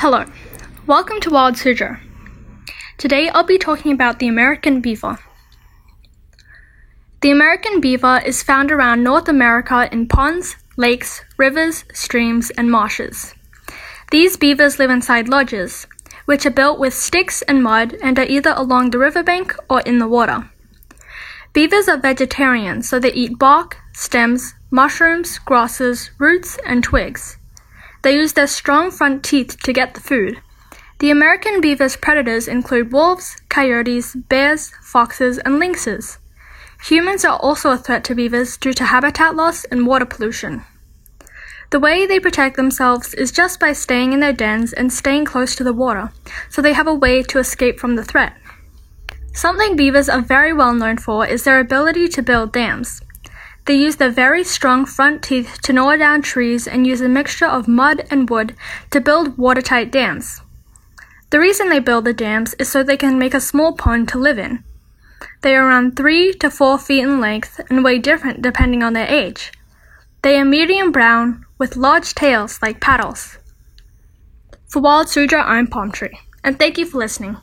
Hello, welcome to Wild Suzhou. Today I'll be talking about the American beaver. The American beaver is found around North America in ponds, lakes, rivers, streams, and marshes. These beavers live inside lodges, which are built with sticks and mud and are either along the riverbank or in the water. Beavers are vegetarians, so they eat bark, stems, mushrooms, grasses, roots, and twigs. They use their strong front teeth to get the food. The American beaver's predators include wolves, coyotes, bears, foxes, and lynxes. Humans are also a threat to beavers due to habitat loss and water pollution. The way they protect themselves is just by staying in their dens and staying close to the water, so they have a way to escape from the threat. Something beavers are very well known for is their ability to build dams. They use their very strong front teeth to gnaw down trees and use a mixture of mud and wood to build watertight dams. The reason they build the dams is so they can make a small pond to live in. They are around 3 to 4 feet in length and weigh different depending on their age. They are medium brown with large tails like paddles. For Wild Suzhou, I'm Palm Tree, and thank you for listening.